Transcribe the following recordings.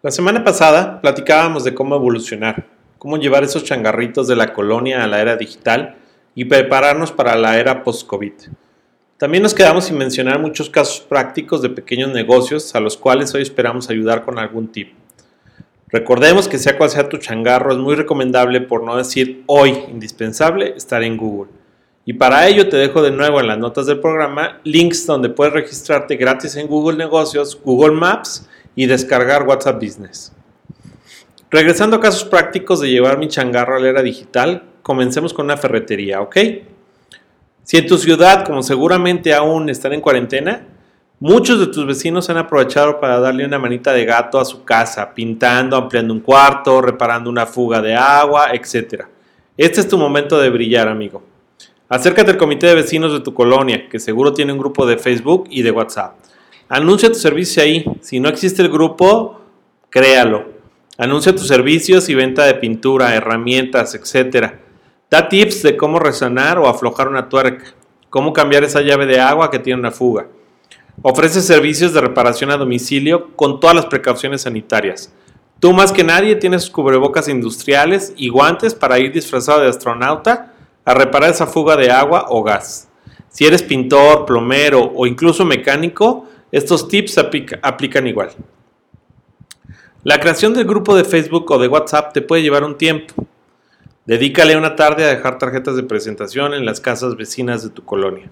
La semana pasada platicábamos de cómo evolucionar, cómo llevar esos changarritos de la colonia a la era digital y prepararnos para la era post-COVID. También nos quedamos sin mencionar muchos casos prácticos de pequeños negocios a los cuales hoy esperamos ayudar con algún tip. Recordemos que sea cual sea tu changarro, es muy recomendable, por no decir hoy indispensable, estar en Google. Y para ello te dejo de nuevo en las notas del programa links donde puedes registrarte gratis en Google Negocios, Google Maps y descargar WhatsApp Business. Regresando a casos prácticos de llevar mi changarro a la era digital, comencemos con una ferretería, ¿ok? Si en tu ciudad, como seguramente aún están en cuarentena, muchos de tus vecinos han aprovechado para darle una manita de gato a su casa, pintando, ampliando un cuarto, reparando una fuga de agua, etc. Este es tu momento de brillar, amigo. Acércate al comité de vecinos de tu colonia, que seguro tiene un grupo de Facebook y de WhatsApp. Anuncia tu servicio ahí. Si no existe el grupo, créalo. Anuncia tus servicios y venta de pintura, herramientas, etc. Da tips de cómo resonar o aflojar una tuerca, cómo cambiar esa llave de agua que tiene una fuga. Ofrece servicios de reparación a domicilio con todas las precauciones sanitarias. Tú más que nadie tienes cubrebocas industriales y guantes para ir disfrazado de astronauta a reparar esa fuga de agua o gas. Si eres pintor, plomero o incluso mecánico, estos tips aplican igual. La creación del grupo de Facebook o de WhatsApp te puede llevar un tiempo. Dedícale una tarde a dejar tarjetas de presentación en las casas vecinas de tu colonia.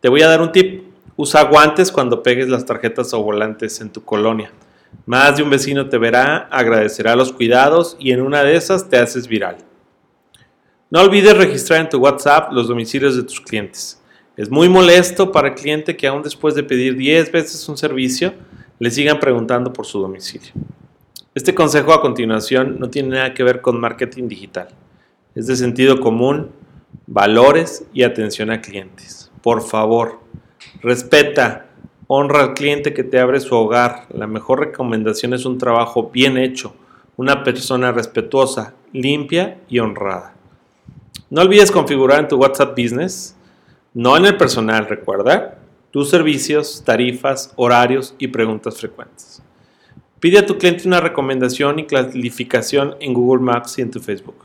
Te voy a dar un tip. Usa guantes cuando pegues las tarjetas o volantes en tu colonia. Más de un vecino te verá, agradecerá los cuidados y en una de esas te haces viral. No olvides registrar en tu WhatsApp los domicilios de tus clientes. Es muy molesto para el cliente que aún después de pedir 10 veces un servicio, le sigan preguntando por su domicilio. Este consejo a continuación no tiene nada que ver con marketing digital. Es de sentido común, valores y atención a clientes. Por favor, respeta, honra al cliente que te abre su hogar. La mejor recomendación es un trabajo bien hecho, una persona respetuosa, limpia y honrada. No olvides configurar en tu WhatsApp Business no en el personal, recuerda, tus servicios, tarifas, horarios y preguntas frecuentes. Pide a tu cliente una recomendación y clasificación en Google Maps y en tu Facebook.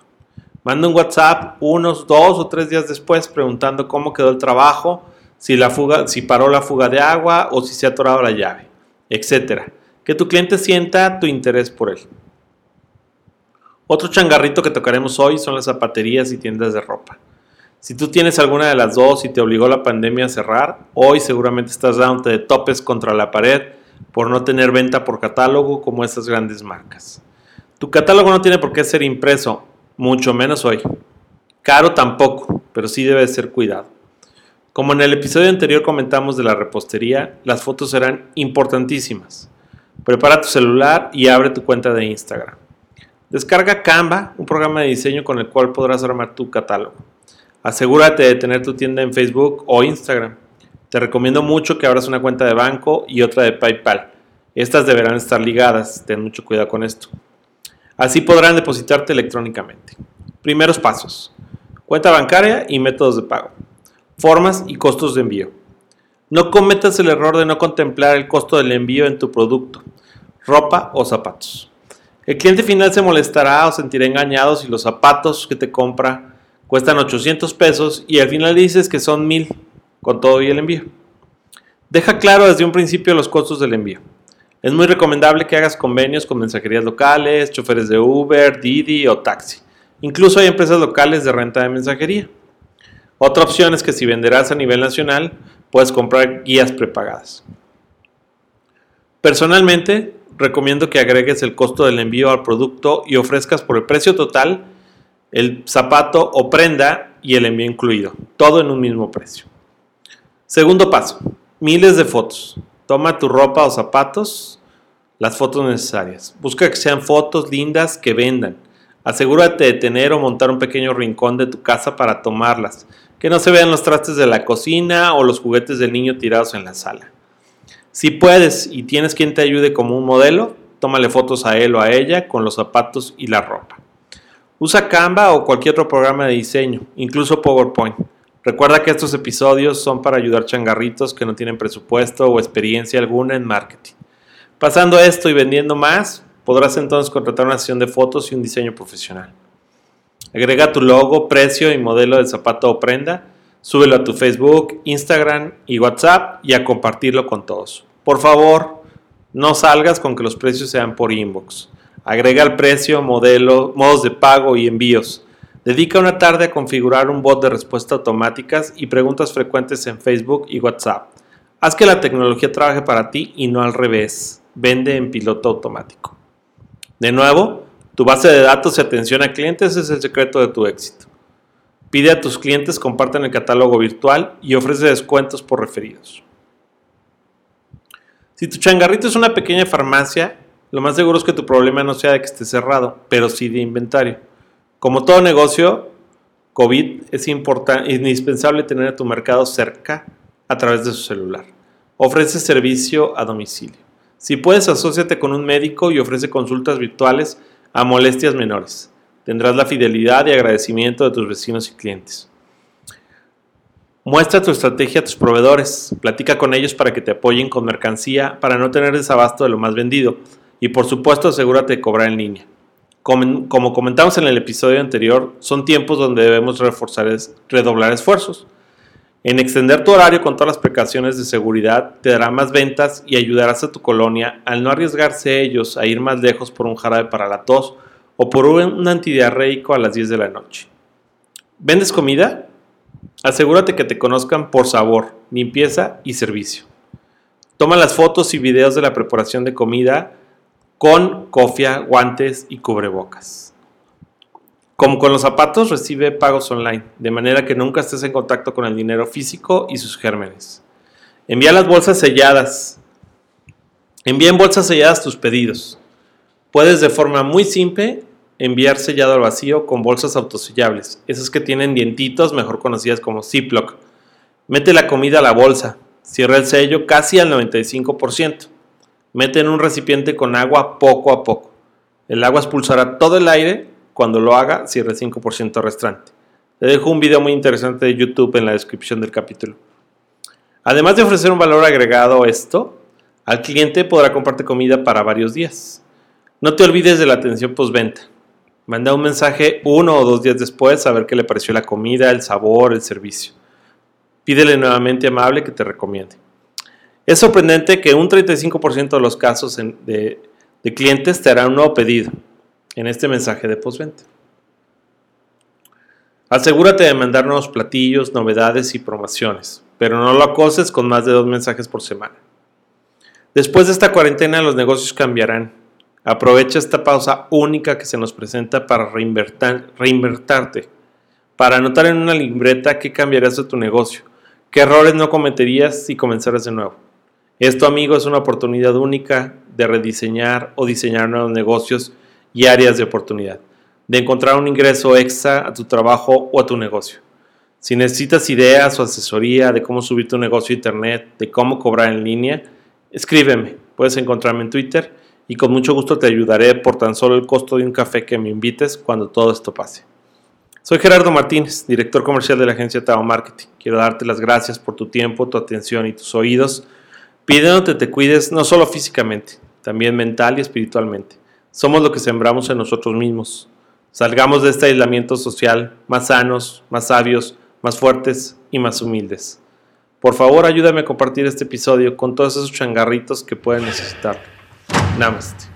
Manda un WhatsApp unos dos o tres días después preguntando cómo quedó el trabajo, si, la fuga, si paró la fuga de agua o si se ha atorado la llave, etc. Que tu cliente sienta tu interés por él. Otro changarrito que tocaremos hoy son las zapaterías y tiendas de ropa. Si tú tienes alguna de las dos y te obligó la pandemia a cerrar, hoy seguramente estás dándote de topes contra la pared por no tener venta por catálogo como esas grandes marcas. Tu catálogo no tiene por qué ser impreso, mucho menos hoy. Caro tampoco, pero sí debe ser cuidado. Como en el episodio anterior comentamos de la repostería, las fotos serán importantísimas. Prepara tu celular y abre tu cuenta de Instagram. Descarga Canva, un programa de diseño con el cual podrás armar tu catálogo. Asegúrate de tener tu tienda en Facebook o Instagram. Te recomiendo mucho que abras una cuenta de banco y otra de PayPal. Estas deberán estar ligadas, ten mucho cuidado con esto. Así podrán depositarte electrónicamente. Primeros pasos. Cuenta bancaria y métodos de pago. Formas y costos de envío. No cometas el error de no contemplar el costo del envío en tu producto, ropa o zapatos. El cliente final se molestará o sentirá engañado si los zapatos que te compra cuestan 800 pesos y al final dices que son 1000 con todo y el envío. Deja claro desde un principio los costos del envío. Es muy recomendable que hagas convenios con mensajerías locales, choferes de Uber, Didi o taxi. Incluso hay empresas locales de renta de mensajería. Otra opción es que si venderás a nivel nacional, puedes comprar guías prepagadas. Personalmente, recomiendo que agregues el costo del envío al producto y ofrezcas por el precio total el zapato o prenda y el envío incluido, todo en un mismo precio. Segundo paso, miles de fotos. Toma tu ropa o zapatos, las fotos necesarias. Busca que sean fotos lindas que vendan. Asegúrate de tener o montar un pequeño rincón de tu casa para tomarlas. Que no se vean los trastes de la cocina o los juguetes del niño tirados en la sala. Si puedes y tienes quien te ayude como un modelo, tómale fotos a él o a ella con los zapatos y la ropa. Usa Canva o cualquier otro programa de diseño, incluso PowerPoint. Recuerda que estos episodios son para ayudar changarritos que no tienen presupuesto o experiencia alguna en marketing. Pasando esto y vendiendo más, Podrás entonces contratar una sesión de fotos y un diseño profesional. Agrega tu logo, precio y modelo de zapato o prenda. Súbelo a tu Facebook, Instagram y WhatsApp y a compartirlo con todos. Por favor, no salgas con que los precios sean por inbox. Agrega el precio, modelo, modos de pago y envíos. Dedica una tarde a configurar un bot de respuesta automáticas y preguntas frecuentes en Facebook y WhatsApp. Haz que la tecnología trabaje para ti y no al revés. Vende en piloto automático. De nuevo, tu base de datos y atención a clientes es el secreto de tu éxito. Pide a tus clientes compartan el catálogo virtual y ofrece descuentos por referidos. Si tu changarrito es una pequeña farmacia, lo más seguro es que tu problema no sea de que esté cerrado, pero sí de inventario. Como todo negocio, COVID es indispensable tener a tu mercado cerca a través de su celular. Ofrece servicio a domicilio. Si puedes, asóciate con un médico y ofrece consultas virtuales a molestias menores. Tendrás la fidelidad y agradecimiento de tus vecinos y clientes. Muestra tu estrategia a tus proveedores. Platica con ellos para que te apoyen con mercancía para no tener desabasto de lo más vendido. Y por supuesto, asegúrate de cobrar en línea. Como, comentamos en el episodio anterior, son tiempos donde debemos reforzar, redoblar esfuerzos. En extender tu horario con todas las precauciones de seguridad te dará más ventas y ayudarás a tu colonia al no arriesgarse ellos a ir más lejos por un jarabe para la tos o por un antidiarreico a las 10 de la noche. ¿Vendes comida? Asegúrate que te conozcan por sabor, limpieza y servicio. Toma las fotos y videos de la preparación de comida con cofia, guantes y cubrebocas. Como con los zapatos, recibe pagos online, de manera que nunca estés en contacto con el dinero físico y sus gérmenes. Envía las bolsas selladas. Envía en bolsas selladas tus pedidos. Puedes de forma muy simple enviar sellado al vacío con bolsas autosellables, esas que tienen dientitos, mejor conocidas como Ziploc. Mete la comida a la bolsa, cierra el sello casi al 95%. Mete en un recipiente con agua poco a poco. El agua expulsará todo el aire cuando lo haga, cierre el 5% restante. Te dejo un video muy interesante de YouTube en la descripción del capítulo. Además de ofrecer un valor agregado a esto, al cliente podrá comprarte comida para varios días. No te olvides de la atención postventa. Manda un mensaje uno o dos días después a ver qué le pareció la comida, el sabor, el servicio. Pídele nuevamente amable que te recomiende. Es sorprendente que un 35% de los casos de, clientes te hará un nuevo pedido en este mensaje de postventa. Asegúrate de mandar nuevos platillos, novedades y promociones, pero no lo acoses con más de dos mensajes por semana. Después de esta cuarentena los negocios cambiarán. Aprovecha esta pausa única que se nos presenta para reinvertarte, para anotar en una libreta qué cambiarías de tu negocio, qué errores no cometerías si comenzaras de nuevo. Esto, amigo, es una oportunidad única de rediseñar o diseñar nuevos negocios y áreas de oportunidad, de encontrar un ingreso extra a tu trabajo o a tu negocio. Si necesitas ideas o asesoría de cómo subir tu negocio a internet, de cómo cobrar en línea, escríbeme. Puedes encontrarme en Twitter y con mucho gusto te ayudaré por tan solo el costo de un café que me invites cuando todo esto pase. Soy Gerardo Martínez, director comercial de la agencia Tao Marketing. Quiero darte las gracias por tu tiempo, tu atención y tus oídos, pidiéndote te cuides no solo físicamente, también mental y espiritualmente. Somos lo que sembramos en nosotros mismos. Salgamos de este aislamiento social más sanos, más sabios, más fuertes y más humildes. Por favor, ayúdame a compartir este episodio con todos esos changarritos que pueden necesitar. Namaste.